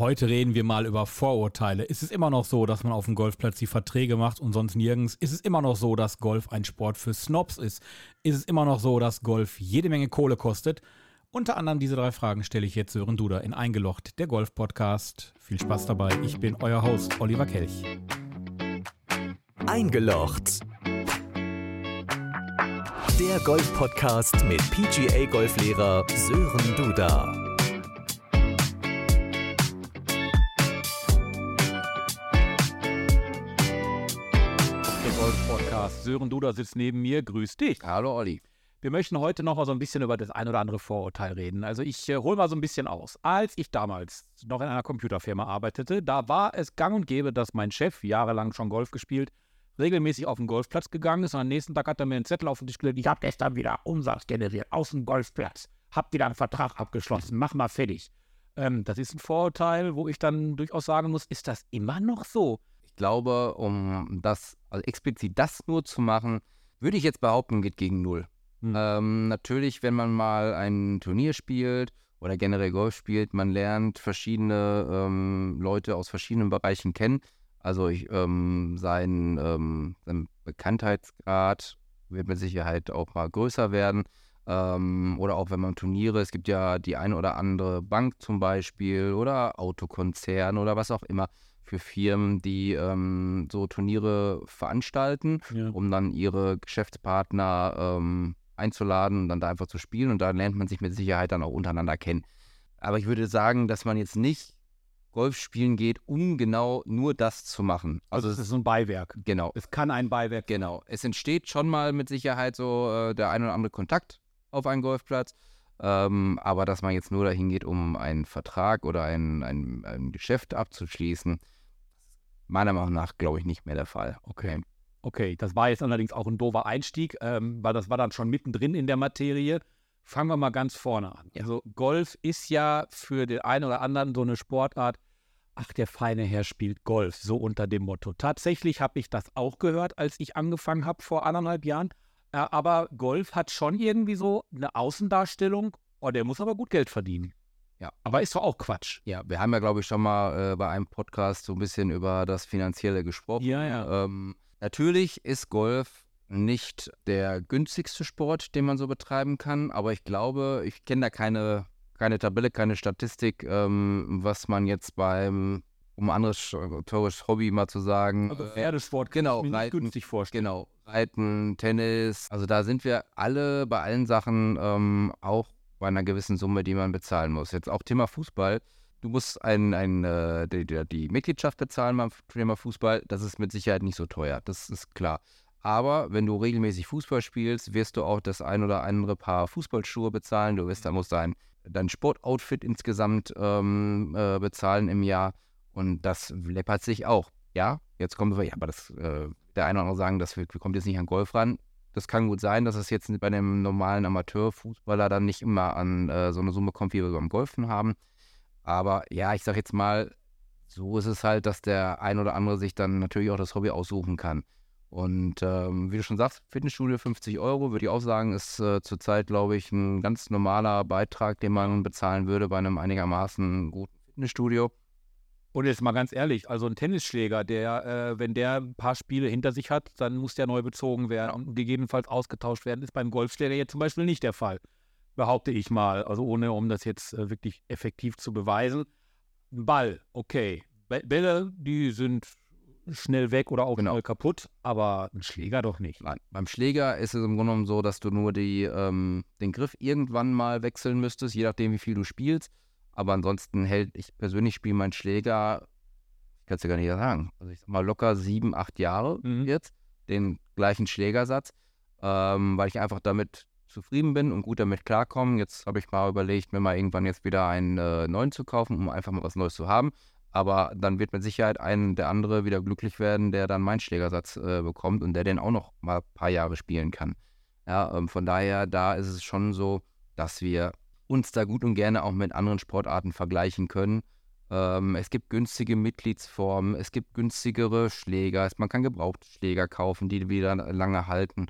Heute reden wir mal über Vorurteile. Ist es immer noch so, dass man auf dem Golfplatz die Verträge macht und sonst nirgends? Ist es immer noch so, dass Golf ein Sport für Snobs ist? Ist es immer noch so, dass Golf jede Menge Kohle kostet? Unter anderem diese drei Fragen stelle ich jetzt Sören Duda in Eingelocht, der Golf-Podcast. Viel Spaß dabei. Ich bin euer Host, Oliver Kelch. Eingelocht. Der Golf-Podcast mit PGA-Golflehrer Sören Duda. Podcast. Sören Duda sitzt neben mir. Grüß dich. Hallo Olli. Wir möchten heute noch mal so ein bisschen über das ein oder andere Vorurteil reden. Also ich äh, hole mal so ein bisschen aus. Als ich damals noch in einer Computerfirma arbeitete, da war es gang und gäbe, dass mein Chef, jahrelang schon Golf gespielt, regelmäßig auf den Golfplatz gegangen ist und am nächsten Tag hat er mir einen Zettel auf den Tisch gelegt, ich habe gestern wieder Umsatz generiert aus dem Golfplatz, hab wieder einen Vertrag abgeschlossen, mach mal fertig. Ähm, das ist ein Vorurteil, wo ich dann durchaus sagen muss, ist das immer noch so? Ich glaube, um das, also explizit das nur zu machen, würde ich jetzt behaupten, geht gegen null. Hm. Ähm, natürlich, wenn man mal ein Turnier spielt oder generell Golf spielt, man lernt verschiedene ähm, Leute aus verschiedenen Bereichen kennen. Also ich, ähm, sein, ähm, sein Bekanntheitsgrad wird mit Sicherheit auch mal größer werden. Ähm, oder auch wenn man Turniere, es gibt ja die eine oder andere Bank zum Beispiel oder Autokonzern oder was auch immer für Firmen, die ähm, so Turniere veranstalten, ja. um dann ihre Geschäftspartner ähm, einzuladen und dann da einfach zu spielen. Und da lernt man sich mit Sicherheit dann auch untereinander kennen. Aber ich würde sagen, dass man jetzt nicht Golf spielen geht, um genau nur das zu machen. Also, also es ist so ein Beiwerk. Genau. Es kann ein Beiwerk. Genau. Es entsteht schon mal mit Sicherheit so äh, der ein oder andere Kontakt auf einen Golfplatz. Ähm, aber dass man jetzt nur dahin geht, um einen Vertrag oder ein, ein, ein Geschäft abzuschließen, meiner Meinung nach, glaube ich, nicht mehr der Fall. Okay. Okay, das war jetzt allerdings auch ein doofer Einstieg, ähm, weil das war dann schon mittendrin in der Materie. Fangen wir mal ganz vorne an. Ja. Also Golf ist ja für den einen oder anderen so eine Sportart, ach, der feine Herr spielt Golf, so unter dem Motto. Tatsächlich habe ich das auch gehört, als ich angefangen habe vor anderthalb Jahren. Äh, aber Golf hat schon irgendwie so eine Außendarstellung, oh, der muss aber gut Geld verdienen. Ja. Aber ist doch auch Quatsch. Ja, wir haben ja, glaube ich, schon mal äh, bei einem Podcast so ein bisschen über das Finanzielle gesprochen. Ja, ja. Ähm, natürlich ist Golf nicht der günstigste Sport, den man so betreiben kann, aber ich glaube, ich kenne da keine, keine Tabelle, keine Statistik, ähm, was man jetzt beim, um ein anderes teures Hobby mal zu sagen. Also Pferdesport genau, kann Reiten, günstig vorstellen. Genau, Reiten, Tennis, also da sind wir alle bei allen Sachen ähm, auch bei einer gewissen Summe, die man bezahlen muss. Jetzt auch Thema Fußball. Du musst ein, ein, äh, die, die, Mitgliedschaft bezahlen beim Thema Fußball. Das ist mit Sicherheit nicht so teuer. Das ist klar. Aber wenn du regelmäßig Fußball spielst, wirst du auch das ein oder andere Paar Fußballschuhe bezahlen. Du wirst, da musst dein, dein Sportoutfit insgesamt ähm, äh, bezahlen im Jahr. Und das läppert sich auch. Ja, jetzt kommen wir, ja, aber das, äh, der eine oder andere sagen, das kommt jetzt nicht an Golf ran. Das kann gut sein, dass es jetzt bei einem normalen Amateurfußballer dann nicht immer an äh, so eine Summe kommt, wie wir beim Golfen haben. Aber ja, ich sag jetzt mal, so ist es halt, dass der ein oder andere sich dann natürlich auch das Hobby aussuchen kann. Und ähm, wie du schon sagst, Fitnessstudio 50 Euro, würde ich auch sagen, ist äh, zurzeit, glaube ich, ein ganz normaler Beitrag, den man bezahlen würde bei einem einigermaßen guten Fitnessstudio. Und jetzt mal ganz ehrlich, also ein Tennisschläger, der, äh, wenn der ein paar Spiele hinter sich hat, dann muss der neu bezogen werden und gegebenenfalls ausgetauscht werden. Ist beim Golfschläger jetzt zum Beispiel nicht der Fall, behaupte ich mal. Also ohne, um das jetzt äh, wirklich effektiv zu beweisen. Ein Ball, okay. Bälle, die sind schnell weg oder auch genau. schnell kaputt, aber ein Schläger doch nicht. Nein, beim Schläger ist es im Grunde genommen so, dass du nur die, ähm, den Griff irgendwann mal wechseln müsstest, je nachdem, wie viel du spielst. Aber ansonsten hält, ich persönlich spiele meinen Schläger, ich kann es ja gar nicht sagen, also ich sag mal locker sieben, acht Jahre mhm. jetzt, den gleichen Schlägersatz, ähm, weil ich einfach damit zufrieden bin und gut damit klarkomme. Jetzt habe ich mal überlegt, mir mal irgendwann jetzt wieder einen äh, neuen zu kaufen, um einfach mal was Neues zu haben. Aber dann wird mit Sicherheit ein der andere wieder glücklich werden, der dann meinen Schlägersatz äh, bekommt und der den auch noch mal ein paar Jahre spielen kann. Ja, ähm, von daher, da ist es schon so, dass wir uns da gut und gerne auch mit anderen Sportarten vergleichen können. Ähm, es gibt günstige Mitgliedsformen, es gibt günstigere Schläger, man kann Gebrauchtschläger kaufen, die wieder lange halten.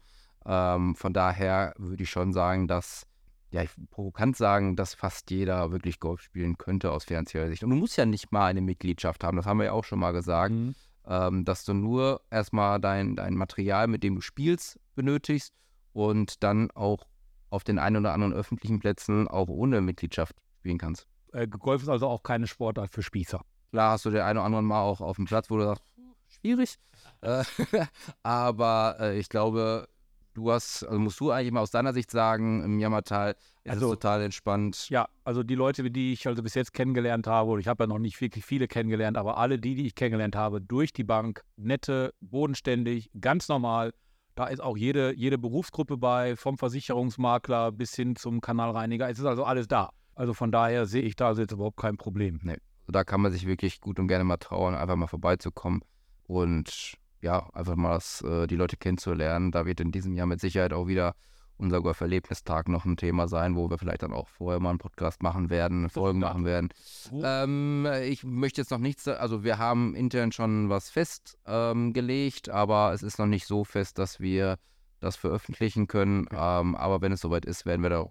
Ähm, von daher würde ich schon sagen, dass ja, ich provokant sagen, dass fast jeder wirklich Golf spielen könnte aus finanzieller Sicht. Und du musst ja nicht mal eine Mitgliedschaft haben, das haben wir ja auch schon mal gesagt, Mhm. ähm, dass du nur erstmal dein, dein Material, mit dem du spielst, benötigst und dann auch auf den ein oder anderen öffentlichen Plätzen auch ohne Mitgliedschaft spielen kannst. Äh, Golf ist also auch keine Sportart für Spießer. Klar hast du den einen oder anderen Mal auch auf dem Platz, wo du sagst, "Hm, schwierig. Äh, aber äh, ich glaube, du hast, also musst du eigentlich mal aus deiner Sicht sagen, im Jammertal ist Also- es total entspannt. Ja, also die Leute, die ich also bis jetzt kennengelernt habe, und ich habe ja noch nicht wirklich viele kennengelernt, aber alle die, die ich kennengelernt habe, durch die Bank, nette, bodenständig, ganz normal. Da ist auch jede, jede Berufsgruppe bei, vom Versicherungsmakler bis hin zum Kanalreiniger. Es ist also alles da. Also von daher sehe ich da also jetzt überhaupt kein Problem. Also da kann man sich wirklich gut und gerne mal trauen, einfach mal vorbeizukommen und ja, einfach mal das, äh, die Leute kennenzulernen. Da wird in diesem Jahr mit Sicherheit auch wieder unser Golf-Erlebnistag noch ein Thema sein, wo wir vielleicht dann auch vorher mal einen Podcast machen werden, Folgen machen werden. Ähm, ich möchte jetzt noch nichts, also wir haben intern schon was festgelegt, ähm, aber es ist noch nicht so fest, dass wir das veröffentlichen können. Ähm, aber wenn es soweit ist, werden wir da,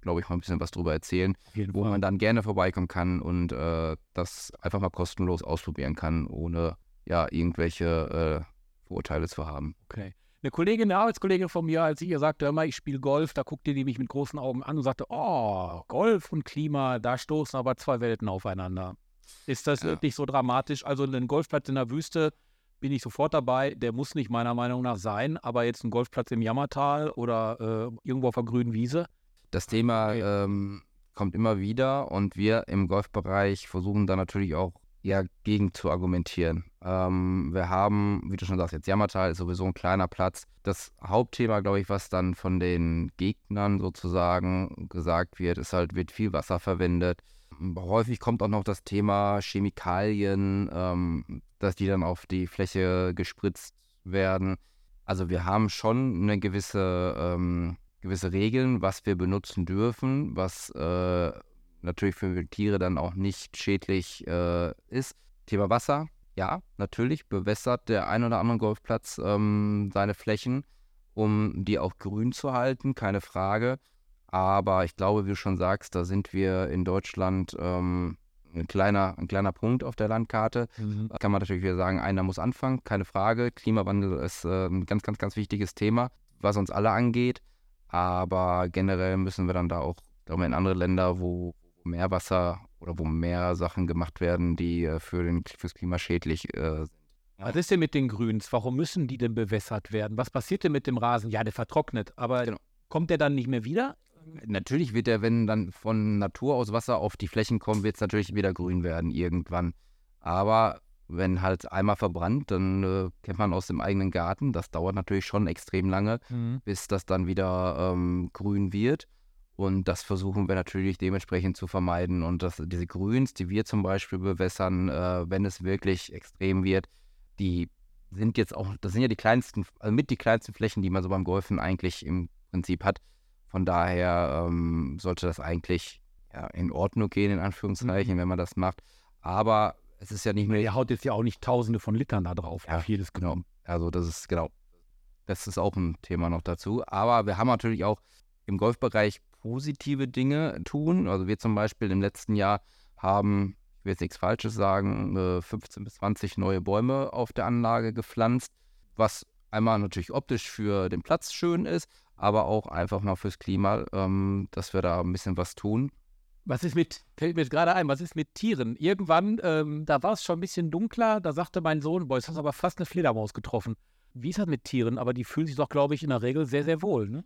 glaube ich, mal ein bisschen was drüber erzählen wo man dann gerne vorbeikommen kann und äh, das einfach mal kostenlos ausprobieren kann, ohne ja irgendwelche äh, Vorurteile zu haben. Okay. Eine Kollegin, eine Arbeitskollegin von mir, als ich ihr sagte, hör mal, ich spiele Golf, da guckte die mich mit großen Augen an und sagte, oh, Golf und Klima, da stoßen aber zwei Welten aufeinander. Ist das Ja. wirklich so dramatisch? Also ein Golfplatz in der Wüste bin ich sofort dabei. Der muss nicht meiner Meinung nach sein, aber jetzt ein Golfplatz im Jammertal oder äh, irgendwo auf der grünen Wiese. Das Thema Okay. ähm, kommt immer wieder und wir im Golfbereich versuchen da natürlich auch eher gegen zu argumentieren. Ähm, wir haben, wie du schon sagst, jetzt Jammertal ist sowieso ein kleiner Platz. Das Hauptthema, glaube ich, was dann von den Gegnern sozusagen gesagt wird, ist halt, wird viel Wasser verwendet. Häufig kommt auch noch das Thema Chemikalien, ähm, dass die dann auf die Fläche gespritzt werden. Also wir haben schon eine gewisse, ähm, gewisse Regeln, was wir benutzen dürfen, was äh, natürlich für Tiere dann auch nicht schädlich äh, ist. Thema Wasser, ja, natürlich bewässert der ein oder andere Golfplatz ähm, seine Flächen, um die auch grün zu halten, keine Frage. Aber ich glaube, wie du schon sagst, da sind wir in Deutschland ähm, ein, kleiner, ein kleiner Punkt auf der Landkarte. Da kann man natürlich wieder sagen, einer muss anfangen, keine Frage. Klimawandel ist äh, ein ganz, ganz, ganz wichtiges Thema, was uns alle angeht. Aber generell müssen wir dann da auch in andere Länder, wo mehr Wasser oder wo mehr Sachen gemacht werden, die äh, für den, fürs Klima schädlich äh, sind. Was ist denn mit den Grüns? Warum müssen die denn bewässert werden? Was passiert denn mit dem Rasen? Ja, der vertrocknet, aber Genau. kommt der dann nicht mehr wieder? Natürlich wird er, wenn dann von Natur aus Wasser auf die Flächen kommt, wird es natürlich wieder grün werden irgendwann. Aber wenn halt einmal verbrannt, dann äh, kennt man aus dem eigenen Garten, das dauert natürlich schon extrem lange. bis das dann wieder ähm, grün wird. Und das versuchen wir natürlich dementsprechend zu vermeiden. Und das, diese Grüns, die wir zum Beispiel bewässern, äh, wenn es wirklich extrem wird, die sind jetzt auch, das sind ja die kleinsten, also mit die kleinsten Flächen, die man so beim Golfen eigentlich im Prinzip hat. Von daher ähm, sollte das eigentlich ja, in Ordnung gehen, in Anführungszeichen, wenn man das macht. Aber es ist ja nicht nur Der haut jetzt ja auch nicht tausende von Litern da drauf. Ja, auf jedes genau. genommen. Also das ist genau. Das ist auch ein Thema noch dazu. Aber wir haben natürlich auch im Golfbereich positive Dinge tun. Also wir zum Beispiel im letzten Jahr haben, ich will jetzt nichts Falsches sagen, äh, 15 bis 20 neue Bäume auf der Anlage gepflanzt, was einmal natürlich optisch für den Platz schön ist, aber auch einfach mal fürs Klima, ähm, dass wir da ein bisschen was tun. Was ist mit, fällt mir jetzt gerade ein, was ist mit Tieren? Irgendwann, ähm, da war es schon ein bisschen dunkler, da sagte mein Sohn, boah, jetzt hast du aber fast eine Fledermaus getroffen. Wie ist das mit Tieren? Aber die fühlen sich doch, glaube ich, in der Regel sehr, sehr wohl, ne?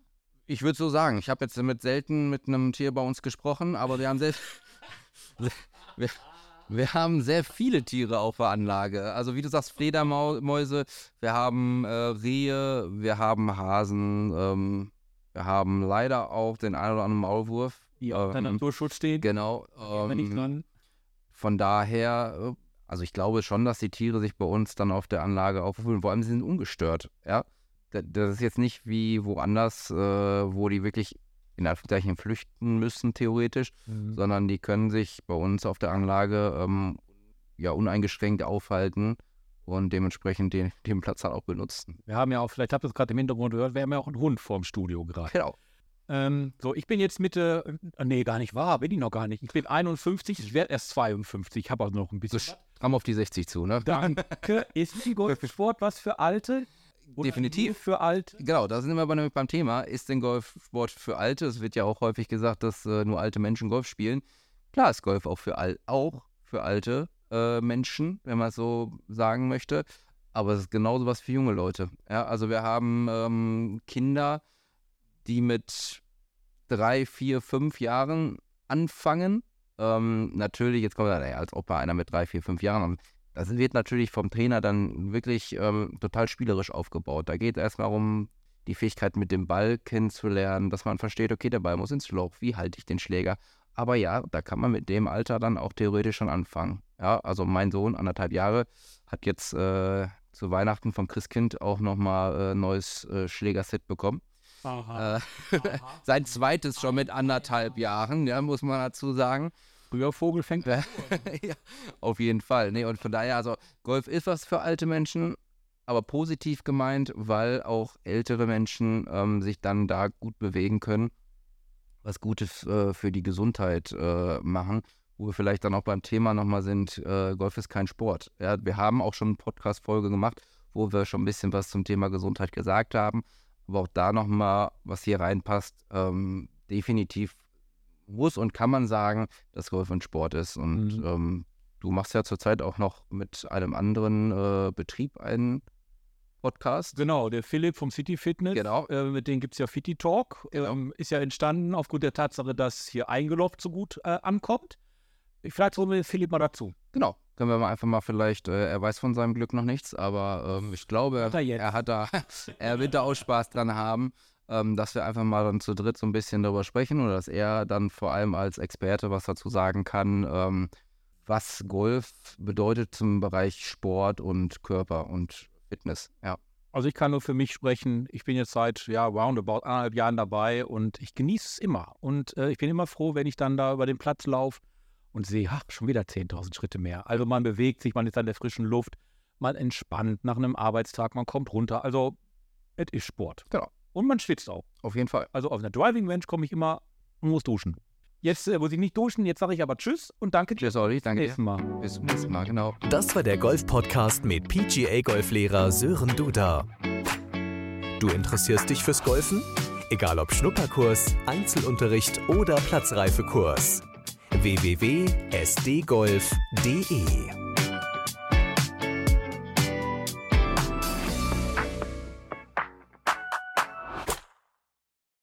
Ich würde so sagen, ich habe jetzt mit selten mit einem Tier bei uns gesprochen, aber wir haben sehr, wir, wir haben sehr viele Tiere auf der Anlage. Also wie du sagst, Fledermäuse, wir haben äh, Rehe, wir haben Hasen, ähm, wir haben leider auch den einen oder anderen Maulwurf. Die auf der Ähm, Naturschutz stehen. Genau. Ähm, dran. von daher, äh, also ich glaube schon, dass die Tiere sich bei uns dann auf der Anlage auffühlen. Vor allem sie sind ungestört. Ja, das ist jetzt nicht wie woanders, äh, wo die wirklich in Anführungszeichen flüchten müssen theoretisch, Mhm. sondern die können sich bei uns auf der Anlage ähm, ja uneingeschränkt aufhalten und dementsprechend den, den Platz halt auch benutzen. Wir haben ja auch, vielleicht habt ihr es gerade im Hintergrund gehört, wir haben ja auch einen Hund vorm Studio gerade. Genau. Ähm, so, ich bin jetzt Mitte, äh, nee, gar nicht wahr, bin ich noch gar nicht. Ich bin 51, ich werde erst 52, ich habe auch noch ein bisschen. So stramm auf die 60 zu, ne? Danke. Ist ein Golfsport was für Alte? Oder Definitiv. Für Alte? Genau, da sind wir nämlich beim Thema. Ist denn Golfsport für Alte? Es wird ja auch häufig gesagt, dass äh, nur alte Menschen Golf spielen. Klar ist Golf auch für, al auch für alte äh, Menschen, wenn man es so sagen möchte. Aber es ist genauso was für junge Leute. Ja, also wir haben ähm, Kinder, die mit drei, vier, fünf Jahren anfangen. Ähm, natürlich, jetzt kommt naja, als ob bei einer mit drei, vier, fünf Jahren. Das wird natürlich vom Trainer dann wirklich ähm, total spielerisch aufgebaut. Da geht es erstmal um die Fähigkeit, mit dem Ball kennenzulernen, dass man versteht, okay, der Ball muss ins Loch, wie halte ich den Schläger? Aber ja, da kann man mit dem Alter dann auch theoretisch schon anfangen. Ja, also mein Sohn, anderthalb Jahre, hat jetzt äh, zu Weihnachten vom Christkind auch nochmal äh, neues äh, Schlägerset bekommen. Aha. Äh, sein zweites schon mit anderthalb Jahren, ja, muss man dazu sagen. Früher Vogel fängt ja, auf jeden Fall. Nee, und von daher, also Golf ist was für alte Menschen, aber positiv gemeint, weil auch ältere Menschen ähm, sich dann da gut bewegen können, was Gutes äh, für die Gesundheit äh, machen. Wo wir vielleicht dann auch beim Thema nochmal sind, äh, Golf ist kein Sport. Ja, wir haben auch schon eine Podcast-Folge gemacht, wo wir schon ein bisschen was zum Thema Gesundheit gesagt haben. Aber auch da nochmal, was hier reinpasst, ähm, definitiv muss und kann man sagen, dass Golf ein Sport ist. Und Mhm. ähm, du machst ja zurzeit auch noch mit einem anderen äh, Betrieb einen Podcast. Genau, der Philipp vom City Fitness. Genau. Äh, mit dem gibt es ja Fitty Talk. Genau. Ähm, ist ja entstanden aufgrund der Tatsache, dass hier eingeloggt so gut äh, ankommt. Ich vielleicht holen wir Philipp mal dazu. Genau. Können wir mal einfach mal vielleicht, äh, er weiß von seinem Glück noch nichts, aber ähm, ich glaube, Hat er er hat da, er wird da auch Spaß dran haben, ähm, dass wir einfach mal dann zu dritt so ein bisschen darüber sprechen oder dass er dann vor allem als Experte was dazu sagen kann, ähm, was Golf bedeutet zum Bereich Sport und Körper und Fitness. Ja. Also ich kann nur für mich sprechen. Ich bin jetzt seit ja roundabout anderthalb Jahren dabei und ich genieße es immer. Und äh, ich bin immer froh, wenn ich dann da über den Platz laufe und sehe, ach, schon wieder 10.000 Schritte mehr. Also man bewegt sich, man ist an der frischen Luft, man entspannt nach einem Arbeitstag, man kommt runter. Also es ist Sport. Genau. Und man schwitzt auch. Auf jeden Fall. Also auf einer Driving Range komme ich immer und muss duschen. Jetzt äh, muss ich nicht duschen, jetzt sage ich aber Tschüss und danke. Tschüss, Olli. Danke. Nächsten Mal. Bis zum nächsten Mal. Genau. Das war der Golf-Podcast mit PGA-Golflehrer Sören Duda. Du interessierst dich fürs Golfen? Egal ob Schnupperkurs, Einzelunterricht oder Platzreifekurs. www.sdgolf.de